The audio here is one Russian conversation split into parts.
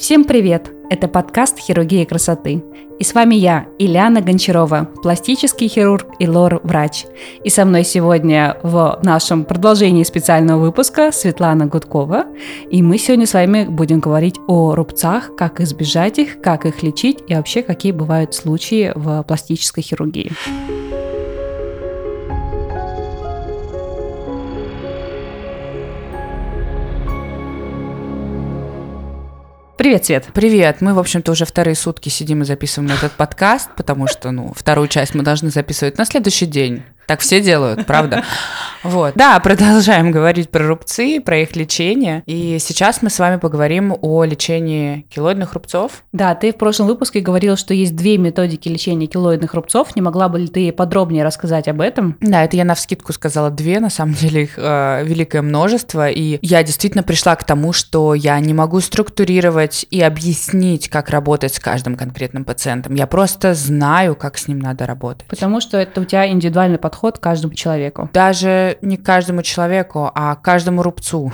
Всем привет! Это подкаст «Хирургия красоты». И с вами я, Ильяна Гончарова, пластический хирург и лор-врач. И со мной сегодня в нашем продолжении специального выпуска Светлана Гудкова. И мы сегодня с вами будем говорить о рубцах, как избежать их, как их лечить и вообще какие бывают случаи в пластической хирургии. Привет, Свет. Привет. Мы, в общем-то, уже вторые сутки сидим и записываем этот подкаст, потому что, ну, вторую часть мы должны записывать на следующий день. Так все делают, правда? Вот. Да, продолжаем говорить про рубцы, про их лечение. И сейчас мы с вами поговорим о лечении килоидных рубцов. Да, ты в прошлом выпуске говорил, что есть две методики лечения килоидных рубцов. Не могла бы ли ты подробнее рассказать об этом? Да, это я на вскидку сказала две, на самом деле их э, великое множество. И я действительно пришла к тому, что я не могу структурировать и объяснить, как работать с каждым конкретным пациентом. Я просто знаю, как с ним надо работать. Потому что это у тебя индивидуальный подход к каждому человеку. Даже не каждому человеку, а каждому рубцу.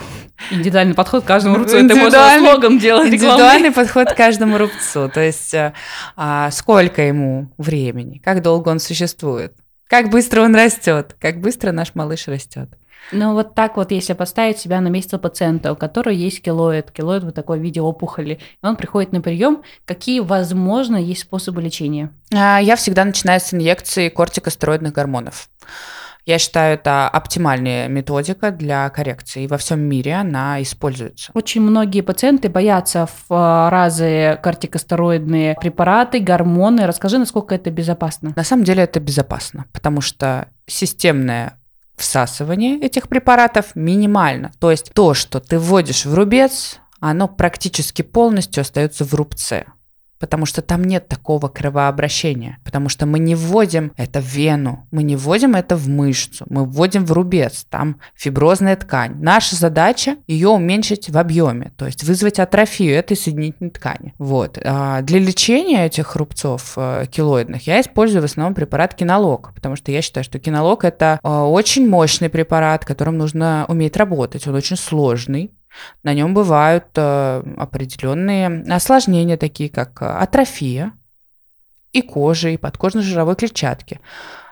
Индивидуальный подход к каждому рубцу. Это можно слогом делать. Индивидуальный подход к каждому рубцу. То есть э, а, сколько ему времени, как долго он существует, как быстро он растет, как быстро наш малыш растет. Ну, вот так вот, если поставить себя на место пациента, у которого есть килоид, килоид в такой виде опухоли, и он приходит на прием, какие, возможно, есть способы лечения? А, я всегда начинаю с инъекции кортикостероидных гормонов. Я считаю, это оптимальная методика для коррекции, и во всем мире она используется. Очень многие пациенты боятся в а, разы кортикостероидные препараты, гормоны. Расскажи, насколько это безопасно. На самом деле это безопасно, потому что системное всасывание этих препаратов минимально. То есть то, что ты вводишь в рубец, оно практически полностью остается в рубце потому что там нет такого кровообращения, потому что мы не вводим это в вену, мы не вводим это в мышцу, мы вводим в рубец, там фиброзная ткань. Наша задача ее уменьшить в объеме, то есть вызвать атрофию этой соединительной ткани. Вот. А для лечения этих рубцов э, килоидных я использую в основном препарат кинолог, потому что я считаю, что кинолог это э, очень мощный препарат, которым нужно уметь работать, он очень сложный, на нем бывают э, определенные осложнения, такие как э, атрофия и кожи, и подкожно жировой клетчатки.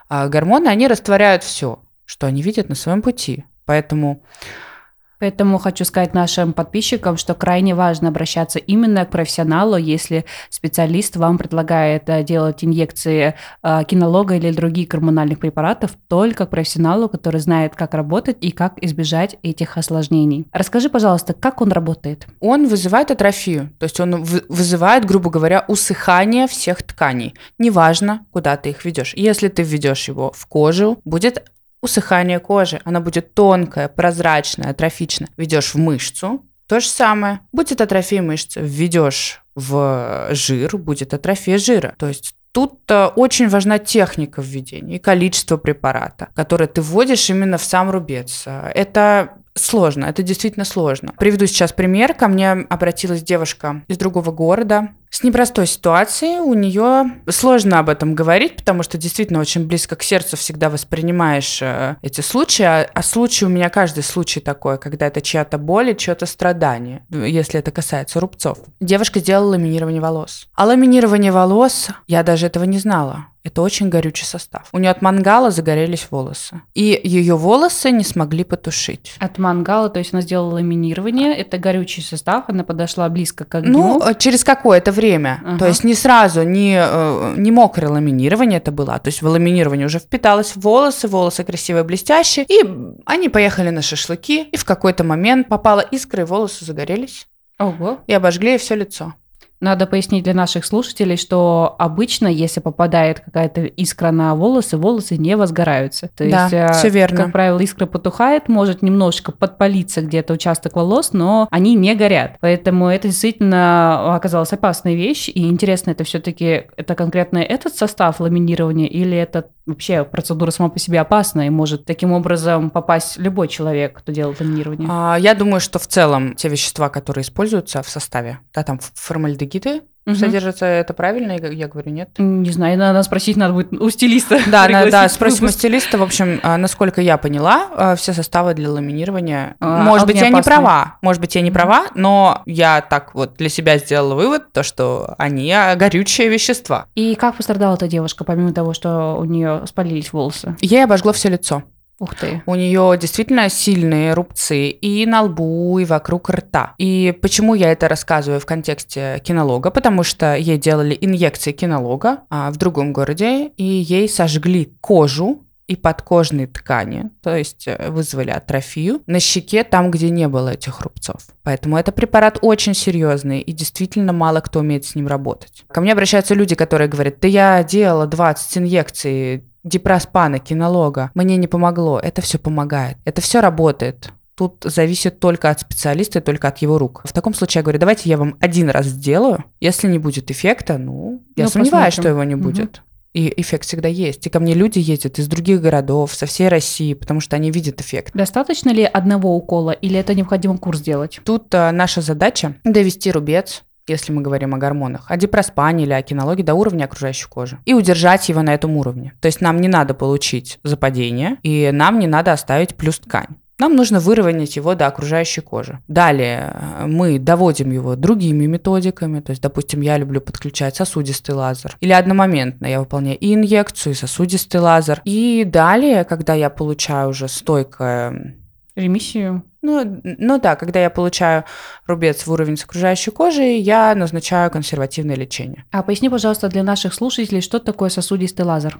А гормоны, они растворяют все, что они видят на своем пути. Поэтому Поэтому хочу сказать нашим подписчикам, что крайне важно обращаться именно к профессионалу, если специалист вам предлагает э, делать инъекции э, кинолога или других гормональных препаратов, только к профессионалу, который знает, как работать и как избежать этих осложнений. Расскажи, пожалуйста, как он работает? Он вызывает атрофию, то есть он вызывает, грубо говоря, усыхание всех тканей. Неважно, куда ты их ведешь. Если ты введешь его в кожу, будет усыхание кожи, она будет тонкая, прозрачная, атрофичная. Ведешь в мышцу, то же самое. Будет атрофия мышцы, введешь в жир, будет атрофия жира. То есть Тут -то очень важна техника введения и количество препарата, которое ты вводишь именно в сам рубец. Это сложно, это действительно сложно. Приведу сейчас пример. Ко мне обратилась девушка из другого города с непростой ситуацией. У нее сложно об этом говорить, потому что действительно очень близко к сердцу всегда воспринимаешь э, эти случаи. А, а случай у меня каждый случай такой, когда это чья-то боль и чье-то страдание, если это касается рубцов. Девушка сделала ламинирование волос. А ламинирование волос, я даже этого не знала. Это очень горючий состав. У нее от мангала загорелись волосы. И ее волосы не смогли потушить. От мангала, то есть она сделала ламинирование, это горючий состав, она подошла близко к огню. Ну, э, через какое-то время. Ага. То есть не сразу, не, э, не мокрое ламинирование это было, а то есть в ламинирование уже впиталось волосы, волосы красивые, блестящие. И они поехали на шашлыки, и в какой-то момент попала искра, и волосы загорелись. Ого. И обожгли все лицо. Надо пояснить для наших слушателей, что обычно, если попадает какая-то искра на волосы, волосы не возгораются. То да, есть, все верно. как правило, искра потухает, может немножечко подпалиться где-то участок волос, но они не горят. Поэтому это действительно оказалась опасная вещь. И интересно, это все-таки это конкретно этот состав ламинирования или это вообще процедура сама по себе опасна и может таким образом попасть любой человек, кто делает ламинирование? А, я думаю, что в целом те вещества, которые используются в составе, да, там формальдегиды, Мгм. содержится. Это правильно? Я я говорю, нет? Не знаю, надо спросить, надо будет у стилиста. Да, на- да, спросим у стилиста. В общем, а, насколько я поняла, а, все составы для ламинирования. А, Может быть, я не права, может быть, я не права, но я так вот для себя сделала вывод, то, что они горючие вещества. И как пострадала эта девушка, помимо того, что у нее спалились волосы? Ей обожгло все лицо. Ух ты. У нее действительно сильные рубцы и на лбу, и вокруг рта. И почему я это рассказываю в контексте кинолога? Потому что ей делали инъекции кинолога а, в другом городе, и ей сожгли кожу и подкожные ткани, то есть э, вызвали атрофию на щеке там, где не было этих рубцов. Поэтому это препарат очень серьезный, и действительно мало кто умеет с ним работать. Ко мне обращаются люди, которые говорят, да я делала 20 инъекций дипроспана, кинолога, мне не помогло. Это все помогает, это все работает. Тут зависит только от специалиста и только от его рук. В таком случае я говорю, давайте я вам один раз сделаю. Если не будет эффекта, ну, я Ну, сомневаюсь, посмотрим. что его не будет. И эффект всегда есть. И ко мне люди ездят из других городов, со всей России, потому что они видят эффект. Достаточно ли одного укола, или это необходимо курс делать? Тут а, наша задача довести рубец, если мы говорим о гормонах, о дипроспане или о кинологии до уровня окружающей кожи. И удержать его на этом уровне. То есть нам не надо получить западение, и нам не надо оставить плюс ткань. Нам нужно выровнять его до окружающей кожи. Далее э, мы доводим его другими методиками. То есть, допустим, я люблю подключать сосудистый лазер. Или одномоментно я выполняю и инъекцию, и сосудистый лазер. И далее, когда я получаю уже стойкое Ремиссию? ну, ну да, когда я получаю рубец в уровень с окружающей кожей, я назначаю консервативное лечение. А поясни, пожалуйста, для наших слушателей, что такое сосудистый лазер?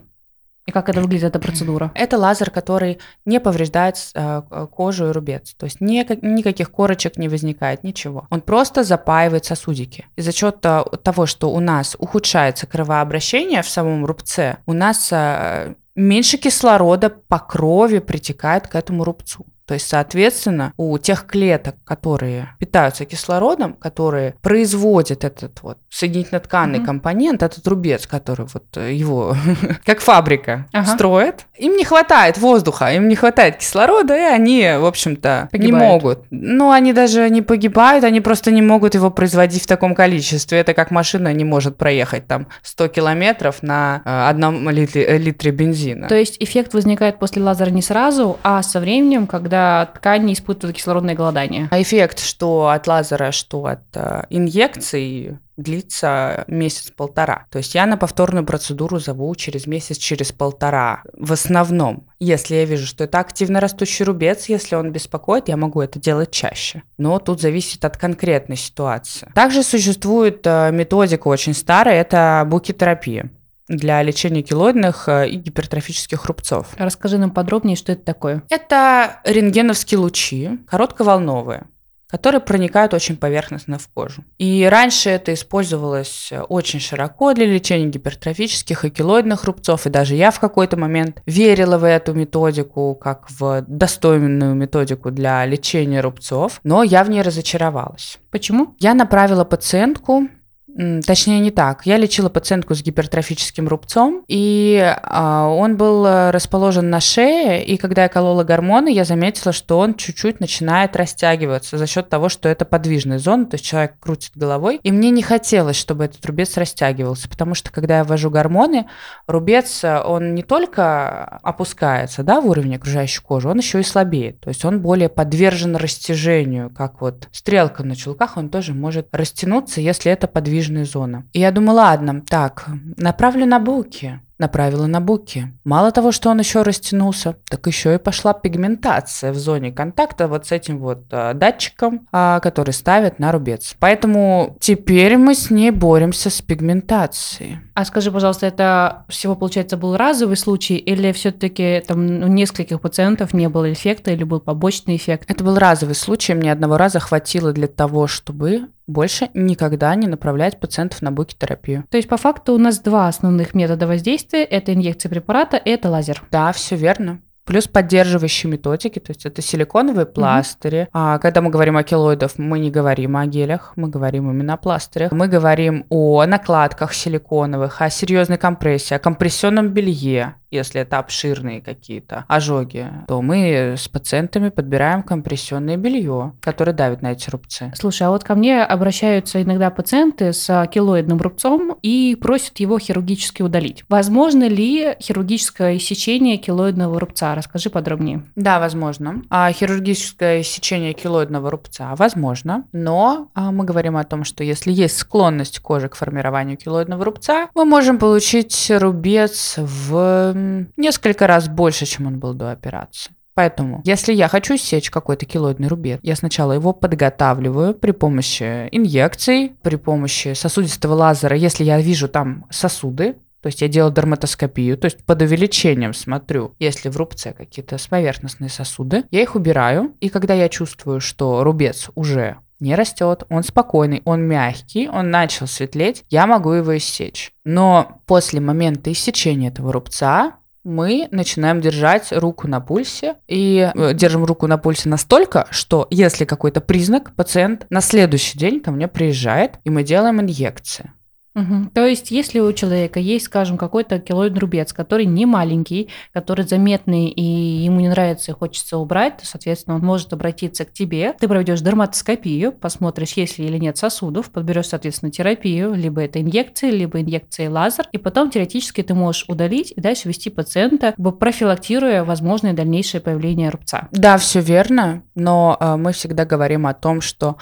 И как это выглядит, эта процедура? Это лазер, который не повреждает э, кожу и рубец. То есть никак- никаких корочек не возникает, ничего. Он просто запаивает сосудики. И за счет э, того, что у нас ухудшается кровообращение в самом рубце, у нас э, меньше кислорода по крови притекает к этому рубцу. То есть, соответственно, у тех клеток, которые питаются кислородом, которые производят этот вот соединительно-тканный Мгм. компонент, этот рубец, который вот его, как фабрика, Ага. строит, им не хватает воздуха, им не хватает кислорода, и они, в общем-то, не Погибают. могут. Ну, они даже не погибают, они просто не могут его производить в таком количестве. Это как машина не может проехать там 100 километров на э, одном литре, литре бензина. То есть эффект возникает после лазера не сразу, а со временем, когда ткань не испытывает кислородное голодание. А эффект, что от лазера, что от э, инъекций, длится месяц-полтора. То есть я на повторную процедуру зову через месяц, через полтора. В основном, если я вижу, что это активно растущий рубец, если он беспокоит, я могу это делать чаще. Но тут зависит от конкретной ситуации. Также существует э, методика очень старая, это букитерапия для лечения килоидных э, и гипертрофических рубцов. Расскажи нам подробнее, что это такое. Это рентгеновские лучи, коротковолновые, которые проникают очень поверхностно в кожу. И раньше это использовалось очень широко для лечения гипертрофических и килоидных рубцов, и даже я в какой-то момент верила в эту методику как в достойную методику для лечения рубцов, но я в ней разочаровалась. Почему? Я направила пациентку, точнее не так, я лечила пациентку с гипертрофическим рубцом, и а, он был э, расположен на шее, и когда я колола гормоны, я заметила, что он чуть-чуть начинает растягиваться за счет того, что это подвижная зона, то есть человек крутит головой, и мне не хотелось, чтобы этот рубец растягивался, потому что когда я ввожу гормоны, рубец, э, он не только опускается, да, в уровень окружающей кожи, он еще и слабеет, то есть он более подвержен растяжению, как вот стрелка на чулках, он тоже может растянуться, если это подвижная зона. И я думаю, ладно, так, направлю на буки. Направила на буки. Мало того, что он еще растянулся, так еще и пошла пигментация в зоне контакта вот с этим вот а, датчиком, а, который ставят на рубец. Поэтому теперь мы с ней боремся с пигментацией. А скажи, пожалуйста, это всего, получается, был разовый случай, или все-таки там у нескольких пациентов не было эффекта, или был побочный эффект? Это был разовый случай, мне одного раза хватило для того, чтобы больше никогда не направлять пациентов на буки-терапию. То есть, по факту, у нас два основных метода воздействия. Это инъекция препарата и это лазер. Да, все верно. Плюс поддерживающие методики, то есть это силиконовые пластыри. А когда мы говорим о килоидах, мы не говорим о гелях, мы говорим именно о пластырях. Мы говорим о накладках силиконовых, о серьезной компрессии, о компрессионном белье. Если это обширные какие-то ожоги, то мы с пациентами подбираем компрессионное белье, которое давит на эти рубцы. Слушай, а вот ко мне обращаются иногда пациенты с килоидным рубцом и просят его хирургически удалить. Возможно ли хирургическое сечение килоидного рубца? Расскажи подробнее. Да, возможно. А хирургическое сечение килоидного рубца возможно, но а, мы говорим о том, что если есть склонность кожи к формированию килоидного рубца, мы можем получить рубец в несколько раз больше, чем он был до операции. Поэтому, если я хочу сечь какой-то килоидный рубец, я сначала его подготавливаю при помощи инъекций, при помощи сосудистого лазера, если я вижу там сосуды, то есть я делаю дерматоскопию, то есть под увеличением смотрю, если в рубце какие-то поверхностные сосуды, я их убираю, и когда я чувствую, что рубец уже не растет, он спокойный, он мягкий, он начал светлеть, я могу его иссечь. Но после момента иссечения этого рубца мы начинаем держать руку на пульсе и э, держим руку на пульсе настолько, что если какой-то признак, пациент на следующий день ко мне приезжает, и мы делаем инъекции. Угу. То есть, если у человека есть, скажем, какой-то килоидный рубец, который не маленький, который заметный и ему не нравится и хочется убрать, то, соответственно, он может обратиться к тебе. Ты проведешь дерматоскопию, посмотришь, есть ли или нет сосудов, подберешь, соответственно, терапию, либо это инъекции, либо инъекции лазер, и потом теоретически ты можешь удалить и дальше вести пациента, профилактируя возможное дальнейшее появление рубца. Да, все верно, но э, мы всегда говорим о том, что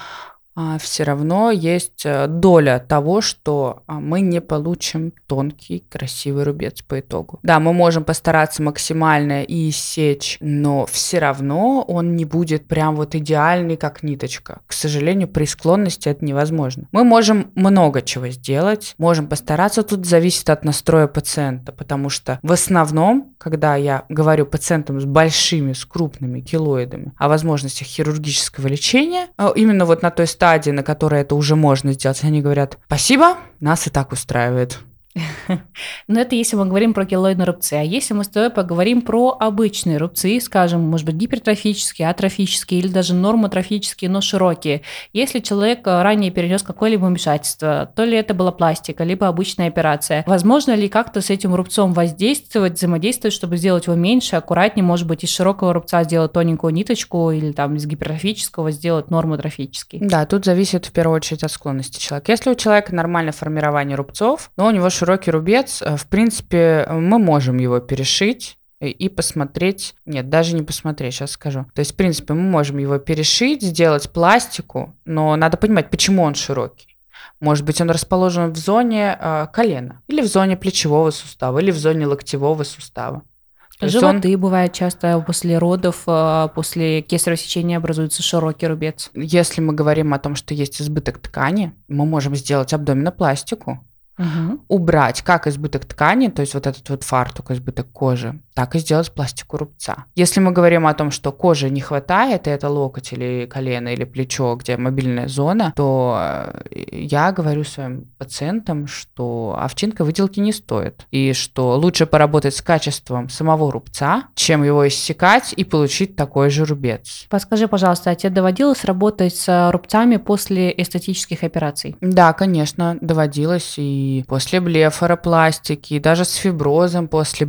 все равно есть э, доля того, что а, мы не получим тонкий, красивый рубец по итогу. Да, мы можем постараться максимально и сечь, но все равно он не будет прям вот идеальный, как ниточка. К сожалению, при склонности это невозможно. Мы можем много чего сделать, можем постараться, тут зависит от настроя пациента, потому что в основном, когда я говорю пациентам с большими, с крупными килоидами о возможностях хирургического лечения, а, именно вот на той стадии, стадии, на которой это уже можно сделать, они говорят, спасибо, нас и так устраивает. Но это если мы говорим про килоидные рубцы. А если мы с тобой поговорим про обычные рубцы, скажем, может быть, гипертрофические, атрофические или даже нормотрофические, но широкие. Если человек э, ранее перенес какое-либо вмешательство, то ли это была пластика, либо обычная операция, возможно ли как-то с этим рубцом воздействовать, взаимодействовать, чтобы сделать его меньше, аккуратнее, может быть, из широкого рубца сделать тоненькую ниточку или там из гипертрофического сделать нормотрофический? Да, тут зависит в первую очередь от склонности человека. Если у человека нормальное формирование рубцов, но у него широкий рубец, э, в принципе, мы можем его перешить и посмотреть, нет, даже не посмотреть, сейчас скажу. То есть, в принципе, мы можем его перешить, сделать пластику, но надо понимать, почему он широкий. Может быть, он расположен в зоне э, колена, или в зоне плечевого сустава, или в зоне локтевого сустава. Животы он... бывает часто после родов, э, после кесарево сечения образуется широкий рубец. Если мы говорим о том, что есть избыток ткани, мы можем сделать абдоминопластику, угу. убрать как избыток ткани, то есть вот этот вот фартук, избыток кожи, так и сделать пластику рубца. Если мы говорим о том, что кожи не хватает, и это локоть или колено или плечо, где мобильная зона, то э, я говорю своим пациентам, что овчинка выделки не стоит, и что лучше поработать с качеством самого рубца, чем его иссекать и получить такой же рубец. Подскажи, пожалуйста, а тебе доводилось работать с рубцами после эстетических операций? Да, конечно, доводилось, и после блефаропластики, и даже с фиброзом после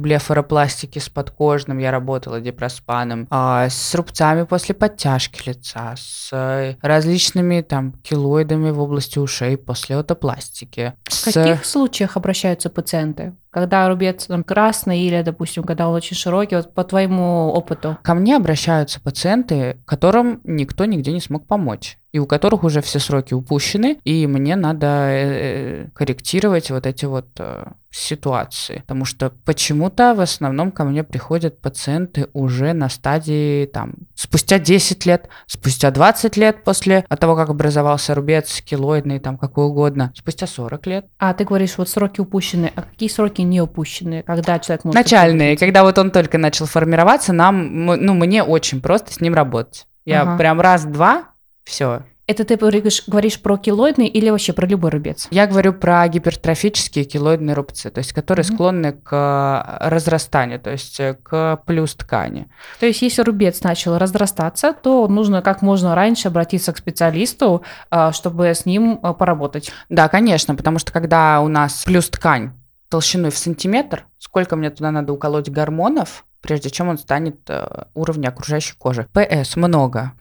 блефаропластики с подкожным я работала дипроспаном, а, с рубцами после подтяжки лица, с различными там килоидами в области ушей после отопластики. В с... каких случаях обращаются пациенты? Когда рубец там, красный или, допустим, когда он очень широкий, вот по твоему опыту? Ко мне обращаются пациенты, которым никто нигде не смог помочь и у которых уже все сроки упущены, и мне надо э, э, корректировать вот эти вот э, ситуации. Потому что почему-то в основном ко мне приходят пациенты уже на стадии там спустя 10 лет, спустя 20 лет после того, как образовался рубец килоидный, там какой угодно, спустя 40 лет. А ты говоришь, вот сроки упущены. А какие сроки не упущены? Когда человек может... Начальные. Когда вот он только начал формироваться, нам, ну, мне очень просто с ним работать. Я ага. прям раз-два все. Это ты говоришь, говоришь про килоидный или вообще про любой рубец? Я говорю про гипертрофические килоидные рубцы, то есть которые mm-hmm. склонны к э, разрастанию, то есть э, к плюс ткани. То есть если рубец начал разрастаться, то нужно как можно раньше обратиться к специалисту, э, чтобы с ним поработать. Да, конечно, потому что когда у нас плюс ткань толщиной в сантиметр, сколько мне туда надо уколоть гормонов, прежде чем он станет э, уровня окружающей кожи. ПС много.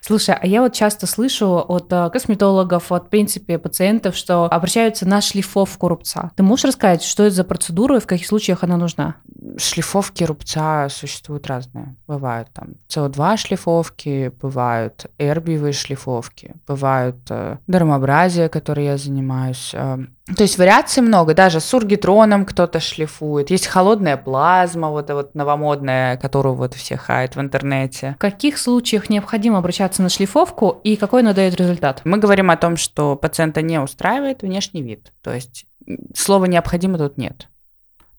Слушай, а я вот часто слышу от э, косметологов, от, в принципе, пациентов, что обращаются на шлифовку рубца. Ты можешь рассказать, что это за процедура и в каких случаях она нужна? Шлифовки рубца существуют разные. Бывают там СО2 шлифовки, бывают эрбиевые шлифовки, бывают э, дермобразия, которой я занимаюсь. Э, то есть вариаций много, даже с ургитроном кто-то шлифует. Есть холодная плазма, вот эта вот новомодная, которую вот все хают в интернете. В каких случаях необходимо обращаться на шлифовку и какой она дает результат? Мы говорим о том, что пациента не устраивает внешний вид. То есть слова необходимо тут нет.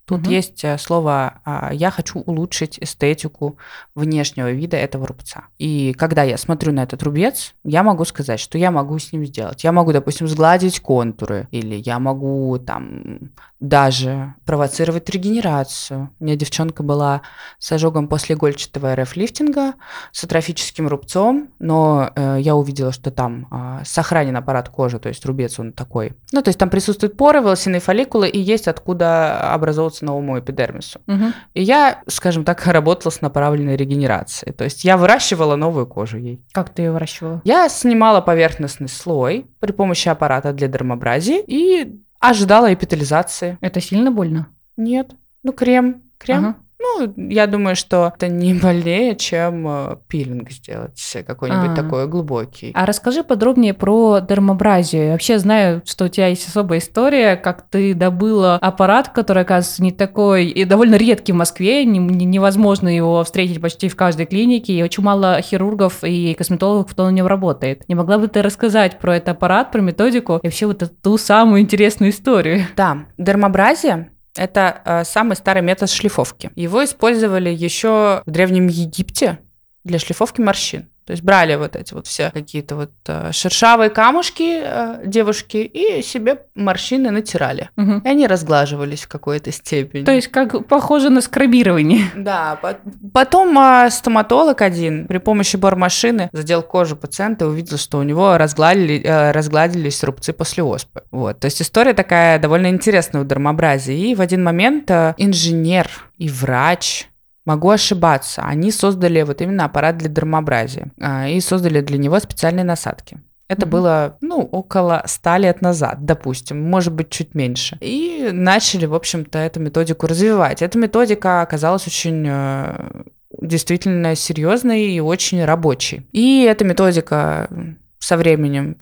Тут угу. есть э, слово а, «я хочу улучшить эстетику внешнего вида этого рубца». И когда я смотрю на этот рубец, я могу сказать, что я могу с ним сделать. Я могу, допустим, сгладить контуры, или я могу там даже провоцировать регенерацию. У меня девчонка была с ожогом после игольчатого РФ-лифтинга, с атрофическим рубцом, но э, я увидела, что там э, сохранен аппарат кожи, то есть рубец он такой. Ну, то есть там присутствуют поры, волосяные фолликулы, и есть откуда образовываться новому эпидермису. Угу. И я, скажем так, работала с направленной регенерацией. То есть я выращивала новую кожу ей. Как ты ее выращивала? Я снимала поверхностный слой при помощи аппарата для дермобразии и ожидала эпитализации. Это сильно больно? Нет. Ну, крем. Крем. Ага. Ну, я думаю, что это не больнее, чем э, пилинг сделать какой-нибудь а. такой глубокий. А расскажи подробнее про дермобразию. Я вообще знаю, что у тебя есть особая история, как ты добыла аппарат, который, оказывается, не такой и довольно редкий в Москве, не, невозможно его встретить почти в каждой клинике, и очень мало хирургов и косметологов, кто на нем работает. Не могла бы ты рассказать про этот аппарат, про методику и вообще вот эту ту самую интересную историю? Да, дермобразия это э, самый старый метод шлифовки. Его использовали еще в Древнем Египте для шлифовки морщин. То есть брали вот эти вот все какие-то вот э, шершавые камушки э, девушки и себе морщины натирали. Угу. И они разглаживались в какой-то степени. То есть как похоже на скрабирование. Да. Потом э, стоматолог один при помощи бормашины задел кожу пациента и увидел, что у него разгладили, э, разгладились рубцы после оспы. Вот. То есть история такая довольно интересная у дермобразии. И в один момент э, инженер и врач Могу ошибаться. Они создали вот именно аппарат для дермобразия а, и создали для него специальные насадки. Это mm-hmm. было, ну, около 100 лет назад, допустим, может быть, чуть меньше. И начали, в общем-то, эту методику развивать. Эта методика оказалась очень э, действительно серьезной и очень рабочей. И эта методика со временем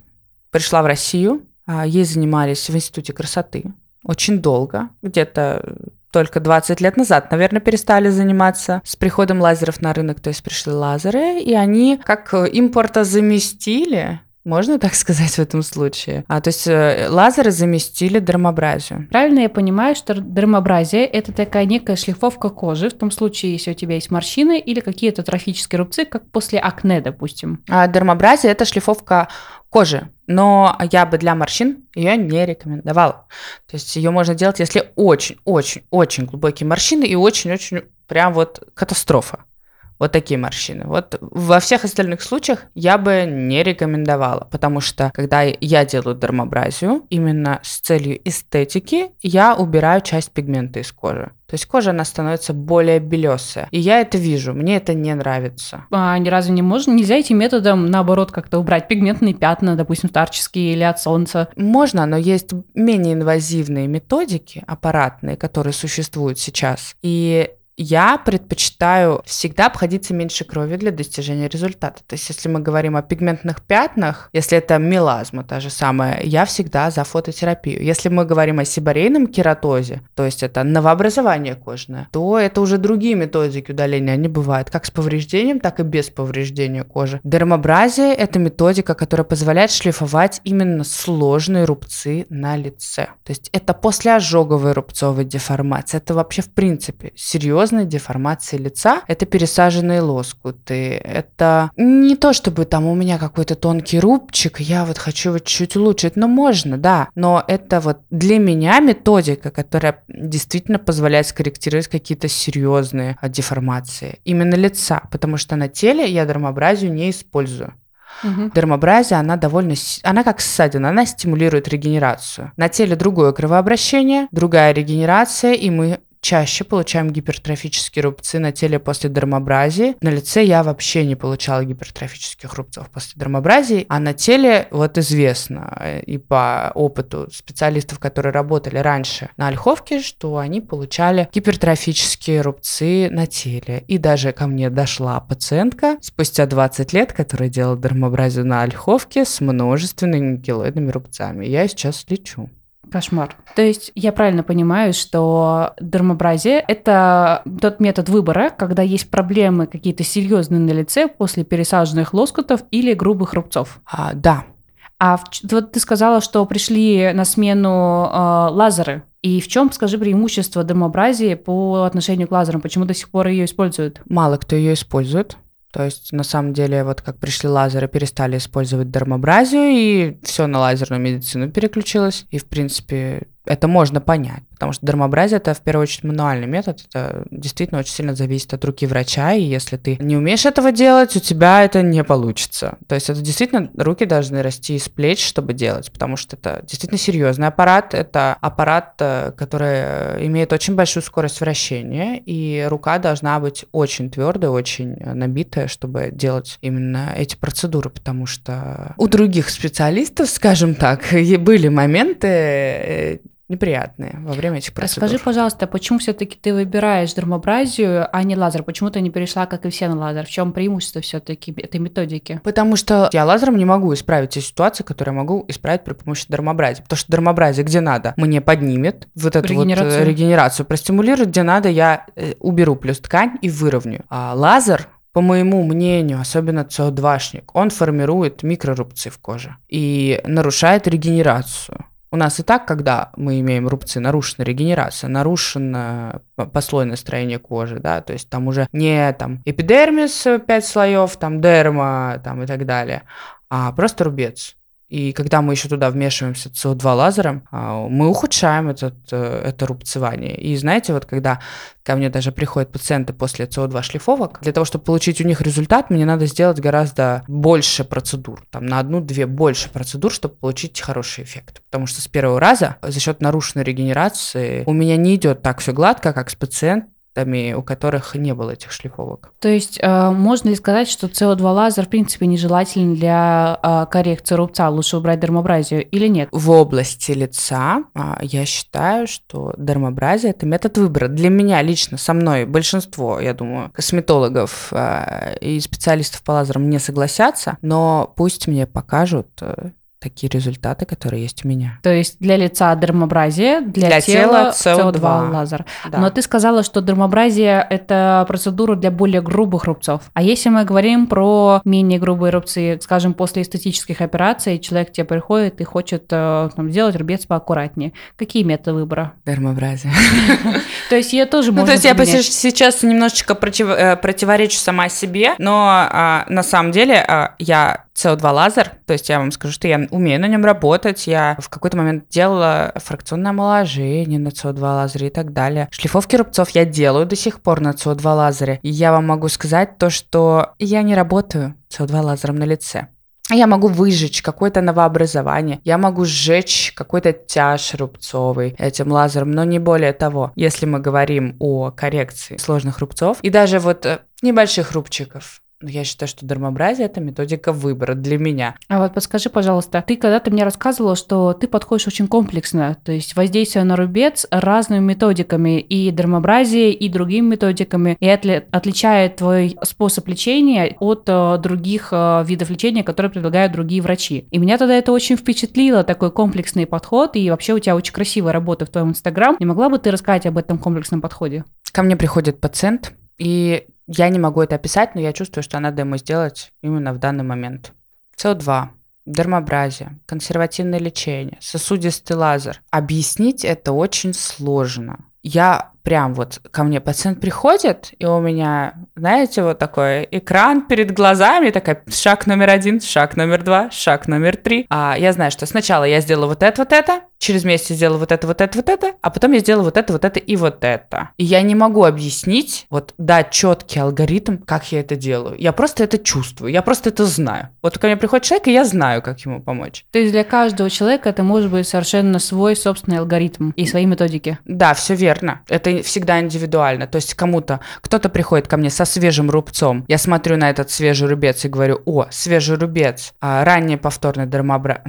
пришла в Россию. А, ей занимались в Институте красоты очень долго, где-то только 20 лет назад, наверное, перестали заниматься с приходом лазеров на рынок, то есть пришли лазеры, и они как импорта заместили можно так сказать в этом случае? А, то есть э, лазеры заместили дермобразию. Правильно я понимаю, что дермобразия – это такая некая шлифовка кожи, в том случае, если у тебя есть морщины или какие-то трофические рубцы, как после акне, допустим. А дермобразия – это шлифовка кожи, но я бы для морщин ее не рекомендовала. То есть ее можно делать, если очень-очень-очень глубокие морщины и очень-очень прям вот катастрофа вот такие морщины. Вот во всех остальных случаях я бы не рекомендовала, потому что когда я делаю дермобразию, именно с целью эстетики, я убираю часть пигмента из кожи. То есть кожа, она становится более белесая. И я это вижу, мне это не нравится. А ни разу не можно? Нельзя этим методом, наоборот, как-то убрать пигментные пятна, допустим, старческие или от солнца? Можно, но есть менее инвазивные методики аппаратные, которые существуют сейчас. И я предпочитаю всегда обходиться меньше крови для достижения результата. То есть, если мы говорим о пигментных пятнах, если это мелазма та же самая, я всегда за фототерапию. Если мы говорим о сибарейном кератозе, то есть это новообразование кожное, то это уже другие методики удаления. Они бывают как с повреждением, так и без повреждения кожи. Дермобразия – это методика, которая позволяет шлифовать именно сложные рубцы на лице. То есть это послеожоговая рубцовая деформация. Это вообще в принципе серьезно серьезной деформации лица. Это пересаженные лоскуты. Это не то, чтобы там у меня какой-то тонкий рубчик, я вот хочу его чуть-чуть улучшить. Но можно, да. Но это вот для меня методика, которая действительно позволяет скорректировать какие-то серьезные деформации именно лица. Потому что на теле я дермобразию не использую. Угу. Дермабразия, она довольно... Она как ссадина, она стимулирует регенерацию. На теле другое кровообращение, другая регенерация, и мы чаще получаем гипертрофические рубцы на теле после дермабразии. На лице я вообще не получала гипертрофических рубцов после дермабразии, а на теле вот известно э, и по опыту специалистов, которые работали раньше на ольховке, что они получали гипертрофические рубцы на теле. И даже ко мне дошла пациентка спустя 20 лет, которая делала дермабразию на ольховке с множественными гелоидными рубцами. Я сейчас лечу. Кошмар. То есть я правильно понимаю, что дермобразия – это тот метод выбора, когда есть проблемы какие-то серьезные на лице после пересаженных лоскутов или грубых рубцов? А, да. А вот ты сказала, что пришли на смену э, лазеры. И в чем, скажи, преимущество дермобразии по отношению к лазерам? Почему до сих пор ее используют? Мало кто ее использует. То есть, на самом деле, вот как пришли лазеры, перестали использовать дермобразию, и все на лазерную медицину переключилось. И, в принципе, это можно понять, потому что дермобразия это в первую очередь мануальный метод, это действительно очень сильно зависит от руки врача, и если ты не умеешь этого делать, у тебя это не получится. То есть это действительно руки должны расти из плеч, чтобы делать, потому что это действительно серьезный аппарат, это аппарат, э, который имеет очень большую скорость вращения, и рука должна быть очень твердая, очень набитая, чтобы делать именно эти процедуры, потому что у других специалистов, скажем так, были моменты э, неприятные во время этих процедур. Скажи, пожалуйста, почему все-таки ты выбираешь дермобразию, а не лазер? Почему ты не перешла, как и все, на лазер? В чем преимущество все-таки этой методики? Потому что я лазером не могу исправить те ситуации, которые я могу исправить при помощи дермобразии. Потому что дермобразия, где надо, мне поднимет вот эту регенерацию. вот регенерацию, простимулирует, где надо, я э, уберу плюс ткань и выровню. А лазер по моему мнению, особенно СО2-шник, он формирует микрорубцы в коже и нарушает регенерацию. У нас и так, когда мы имеем рубцы, нарушена регенерация, нарушено послойное строение кожи, да, то есть там уже не там эпидермис 5 слоев, там дерма, там и так далее, а просто рубец. И когда мы еще туда вмешиваемся СО2 лазером, а, мы ухудшаем этот, э, это рубцевание. И знаете, вот когда ко мне даже приходят пациенты после СО2 шлифовок, для того, чтобы получить у них результат, мне надо сделать гораздо больше процедур, там на одну-две больше процедур, чтобы получить хороший эффект. Потому что с первого раза за счет нарушенной регенерации у меня не идет так все гладко, как с пациентом, у которых не было этих шлифовок. То есть э, можно ли сказать, что СО2 лазер в принципе нежелателен для э, коррекции рубца, лучше убрать дермобразию или нет? В области лица э, я считаю, что дермобразия это метод выбора. Для меня лично, со мной большинство, я думаю, косметологов э, и специалистов по лазерам не согласятся, но пусть мне покажут э, такие результаты, которые есть у меня. То есть для лица дермобразия, для, для тела, тела CO2, CO2 лазер. Да. Но ты сказала, что дермобразия – это процедура для более грубых рубцов. А если мы говорим про менее грубые рубцы, скажем, после эстетических операций, человек к тебе приходит и хочет э, там, сделать рубец поаккуратнее, какие методы выбора? Дермобразия. То есть ее тоже можно Ну, то есть я сейчас немножечко э, противоречу сама себе, но а, на самом деле а, я CO2 лазер, то есть я вам скажу, что я умею на нем работать, я в какой-то момент делала фракционное омоложение на CO2 лазере и так далее. Шлифовки рубцов я делаю до сих пор на CO2 лазере. И я вам могу сказать то, что я не работаю CO2 лазером на лице. Я могу выжечь какое-то новообразование, я могу сжечь какой-то тяж рубцовый этим лазером, но не более того. Если мы говорим о коррекции сложных рубцов и даже вот э, небольших рубчиков, я считаю, что дермобразия – это методика выбора для меня. А вот подскажи, пожалуйста, ты когда-то мне рассказывала, что ты подходишь очень комплексно, то есть воздействие на рубец разными методиками, и дермобразией, и другими методиками, и отли- отличает твой способ лечения от э, других э, видов лечения, которые предлагают другие врачи. И меня тогда это очень впечатлило, такой комплексный подход, и вообще у тебя очень красивая работа в твоем Инстаграм. Не могла бы ты рассказать об этом комплексном подходе? Ко мне приходит пациент, и я не могу это описать, но я чувствую, что надо ему сделать именно в данный момент. СО2, дермобразия, консервативное лечение, сосудистый лазер. Объяснить это очень сложно. Я прям вот ко мне пациент приходит, и у меня, знаете, вот такой экран перед глазами, такая шаг номер один, шаг номер два, шаг номер три. А я знаю, что сначала я сделаю вот это, вот это, через месяц я сделала вот это, вот это, вот это, а потом я сделала вот это, вот это и вот это. И я не могу объяснить, вот, да, четкий алгоритм, как я это делаю. Я просто это чувствую, я просто это знаю. Вот ко мне приходит человек, и я знаю, как ему помочь. То есть для каждого человека это может быть совершенно свой собственный алгоритм и свои методики. Да, все верно. Это всегда индивидуально. То есть кому-то, кто-то приходит ко мне со свежим рубцом, я смотрю на этот свежий рубец и говорю, о, свежий рубец, а, ранее повторный дермобра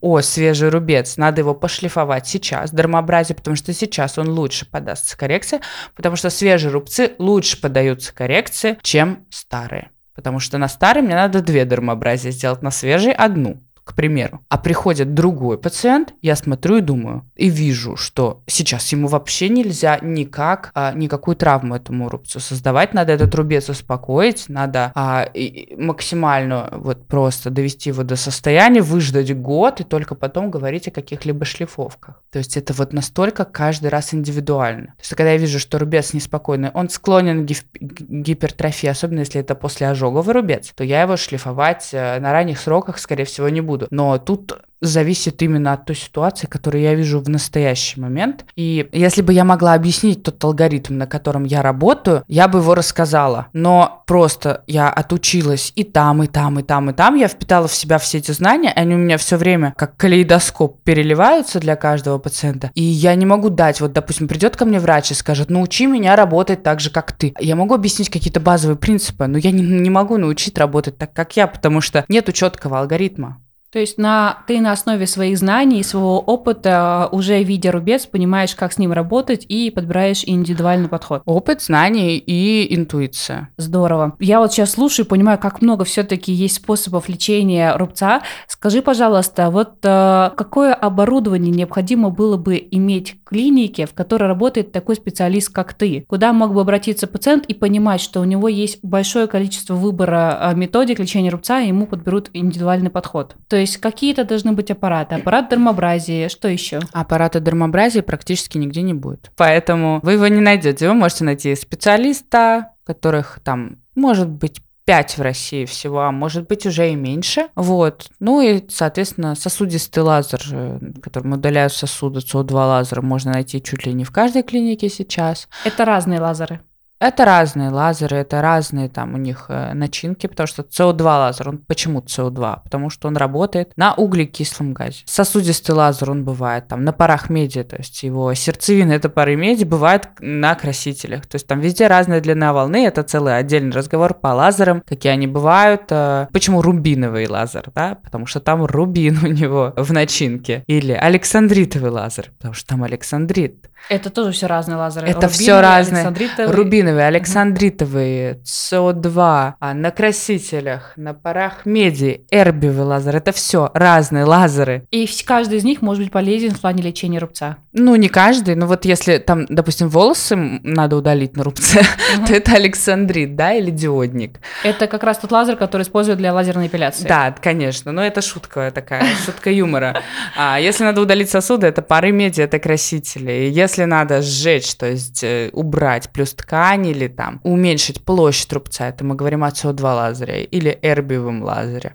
о, свежий рубец, надо его пошлифовать сейчас, дермообразие, потому что сейчас он лучше подастся коррекции, потому что свежие рубцы лучше подаются коррекции, чем старые. Потому что на старый мне надо две дермообразия сделать, на свежий одну к примеру, а приходит другой пациент, я смотрю и думаю, и вижу, что сейчас ему вообще нельзя никак, а, никакую травму этому рубцу создавать, надо этот рубец успокоить, надо а, и, максимально вот просто довести его до состояния, выждать год и только потом говорить о каких-либо шлифовках. То есть это вот настолько каждый раз индивидуально. То есть когда я вижу, что рубец неспокойный, он склонен к гипертрофии, особенно если это после ожоговый рубец, то я его шлифовать э, на ранних сроках, скорее всего, не буду буду. Но тут зависит именно от той ситуации, которую я вижу в настоящий момент. И если бы я могла объяснить тот алгоритм, на котором я работаю, я бы его рассказала. Но просто я отучилась и там, и там, и там, и там. Я впитала в себя все эти знания, они у меня все время как калейдоскоп переливаются для каждого пациента. И я не могу дать, вот, допустим, придет ко мне врач и скажет, научи меня работать так же, как ты. Я могу объяснить какие-то базовые принципы, но я не, не могу научить работать так, как я, потому что нету четкого алгоритма. То есть на, ты на основе своих знаний и своего опыта, уже видя рубец, понимаешь, как с ним работать и подбираешь индивидуальный подход. Опыт, знания и интуиция. Здорово. Я вот сейчас слушаю и понимаю, как много все-таки есть способов лечения рубца. Скажи, пожалуйста, вот э, какое оборудование необходимо было бы иметь в клинике, в которой работает такой специалист, как ты? Куда мог бы обратиться пациент и понимать, что у него есть большое количество выбора э, методик лечения рубца, и ему подберут индивидуальный подход? То есть какие-то должны быть аппараты. Аппарат дермобразии, что еще? Аппарата дермобразии практически нигде не будет. Поэтому вы его не найдете. Вы можете найти специалиста, которых там может быть 5 в России всего, а может быть уже и меньше. Вот. Ну и, соответственно, сосудистый лазер, э, которым удаляют сосуды, СО2 лазер, можно найти чуть ли не в каждой клинике сейчас. Это разные лазеры. Это разные лазеры, это разные там у них э, начинки, потому что СО2 лазер, он почему СО2? Потому что он работает на углекислом газе. Сосудистый лазер, он бывает там на парах меди, то есть его сердцевина это пары меди, бывает на красителях. То есть там везде разная длина волны, это целый отдельный разговор по лазерам, какие они бывают. Э, почему рубиновый лазер, да? Потому что там рубин у него в начинке. Или александритовый лазер, потому что там александрит. Это тоже все разные лазеры. Это все разные. Рубиновый рубиновые, александритовые, СО2, а на красителях, на парах меди, эрбиевый лазер. Это все разные лазеры. И каждый из них может быть полезен в плане лечения рубца. Ну, не каждый, но вот если там, допустим, волосы надо удалить на рубце, угу. то это александрит, да, или диодник. Это как раз тот лазер, который используют для лазерной эпиляции. Да, конечно, но это шутка такая, шутка юмора. А если надо удалить сосуды, это пары меди, это красители. Если надо сжечь, то есть э, убрать плюс ткань, или там уменьшить площадь рубца, это мы говорим о СО2 лазере или эрбиевом лазере.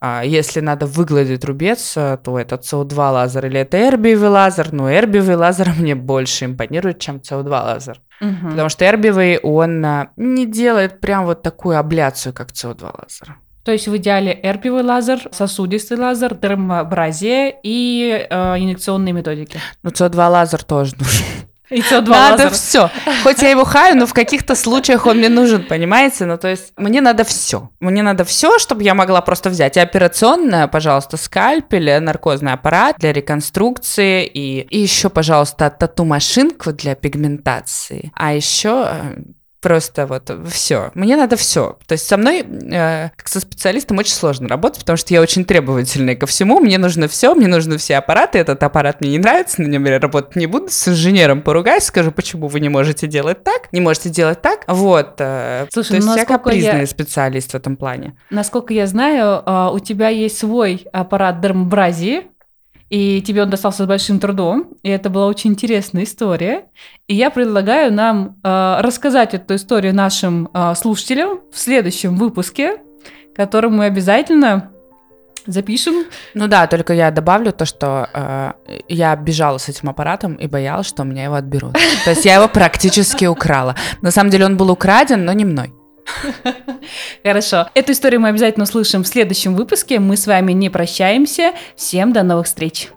А если надо выгладить рубец, э, то это СО2 лазер или это эрбиевый лазер, но эрбиевый лазер мне больше импонирует, чем СО2 лазер. Угу. Потому что эрбиевый, он э, не делает прям вот такую абляцию, как СО2 лазер. То есть в идеале эрбиевый лазер, сосудистый лазер, дермобразия и э, инъекционные методики. Ну, СО2 лазер тоже нужен. И СО2 Надо все. Хоть я его хаю, но в каких-то случаях он мне нужен, понимаете? Ну, то есть мне надо все. Мне надо все, чтобы я могла просто взять и операционное, пожалуйста, скальпель, наркозный аппарат для реконструкции и, и еще, пожалуйста, тату-машинку для пигментации. А еще э, Просто вот все. Мне надо все. То есть со мной, э, как со специалистом, очень сложно работать, потому что я очень требовательная ко всему. Мне нужно все, мне нужны все аппараты. Этот аппарат мне не нравится, на нем я работать не буду. С инженером поругаюсь, скажу, почему вы не можете делать так, не можете делать так. Вот. Э, Слушай, то есть я капризный я... специалист в этом плане. Насколько я знаю, э, у тебя есть свой аппарат дермбразии, и тебе он достался с большим трудом, и это была очень интересная история. И я предлагаю нам э, рассказать эту историю нашим э, слушателям в следующем выпуске, который мы обязательно Запишем. Ну да, только я добавлю то, что э, я бежала с этим аппаратом и боялась, что у меня его отберут. То есть я его практически украла. На самом деле он был украден, но не мной. Хорошо. Эту историю мы обязательно услышим в следующем выпуске. Мы с вами не прощаемся. Всем до новых встреч.